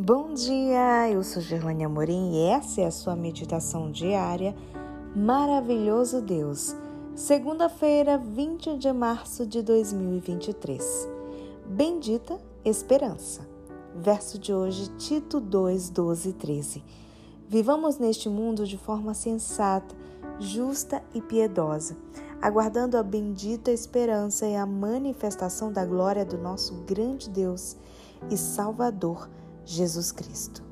Bom dia, eu sou Gerlane Amorim e essa é a sua meditação diária Maravilhoso Deus, segunda-feira, 20 de março de 2023. Bendita Esperança. Verso de hoje, Tito 2, 12 e 13. Vivamos neste mundo de forma sensata, justa e piedosa, aguardando a bendita esperança e a manifestação da glória do nosso grande Deus e Salvador Jesus Cristo.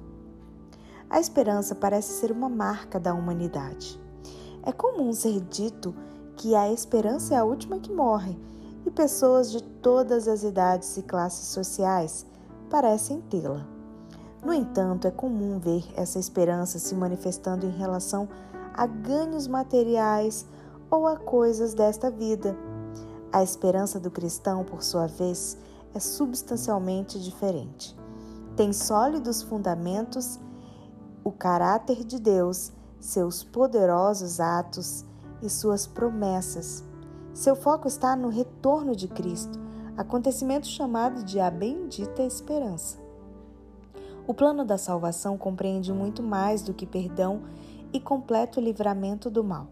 A esperança parece ser uma marca da humanidade. É comum ser dito que a esperança é a última que morre e pessoas de todas as idades e classes sociais parecem tê-la. No entanto, é comum ver essa esperança se manifestando em relação a ganhos materiais ou a coisas desta vida. A esperança do cristão, por sua vez, é substancialmente diferente tem sólidos fundamentos o caráter de Deus, seus poderosos atos e suas promessas. Seu foco está no retorno de Cristo, acontecimento chamado de a bendita esperança. O plano da salvação compreende muito mais do que perdão e completo livramento do mal.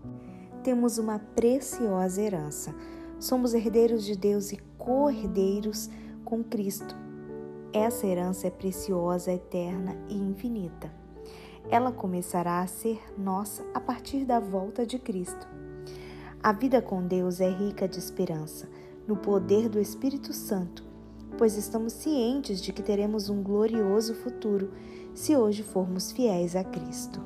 Temos uma preciosa herança. Somos herdeiros de Deus e co-herdeiros com Cristo. Essa herança é preciosa, eterna e infinita. Ela começará a ser nossa a partir da volta de Cristo. A vida com Deus é rica de esperança, no poder do Espírito Santo, pois estamos cientes de que teremos um glorioso futuro se hoje formos fiéis a Cristo.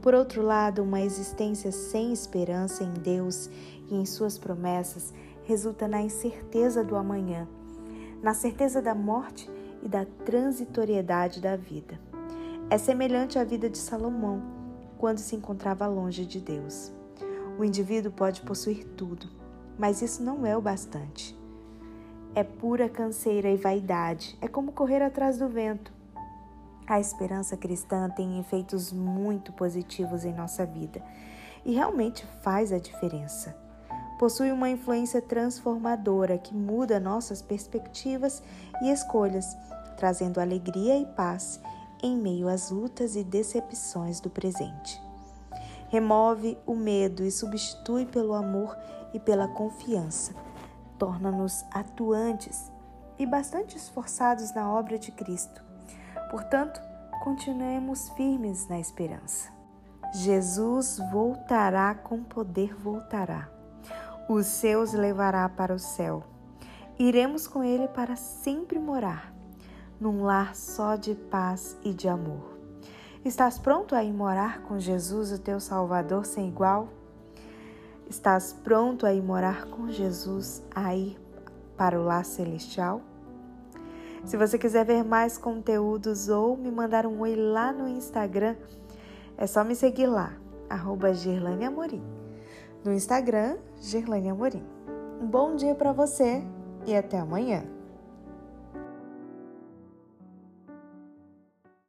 Por outro lado, uma existência sem esperança em Deus e em Suas promessas resulta na incerteza do amanhã, na certeza da morte e da transitoriedade da vida. É semelhante à vida de Salomão, quando se encontrava longe de Deus. O indivíduo pode possuir tudo, mas isso não é o bastante. É pura canseira e vaidade, é como correr atrás do vento. A esperança cristã tem efeitos muito positivos em nossa vida e realmente faz a diferença possui uma influência transformadora que muda nossas perspectivas e escolhas, trazendo alegria e paz em meio às lutas e decepções do presente. Remove o medo e substitui pelo amor e pela confiança. Torna-nos atuantes e bastante esforçados na obra de Cristo. Portanto, continuemos firmes na esperança. Jesus voltará com poder, voltará os seus levará para o céu. Iremos com ele para sempre morar, num lar só de paz e de amor. Estás pronto a ir morar com Jesus, o teu Salvador sem igual? Estás pronto a ir morar com Jesus, a ir para o lar celestial? Se você quiser ver mais conteúdos ou me mandar um oi lá no Instagram, é só me seguir lá, arroba Amorim no Instagram, Gerlane Amorim. Um bom dia para você e até amanhã!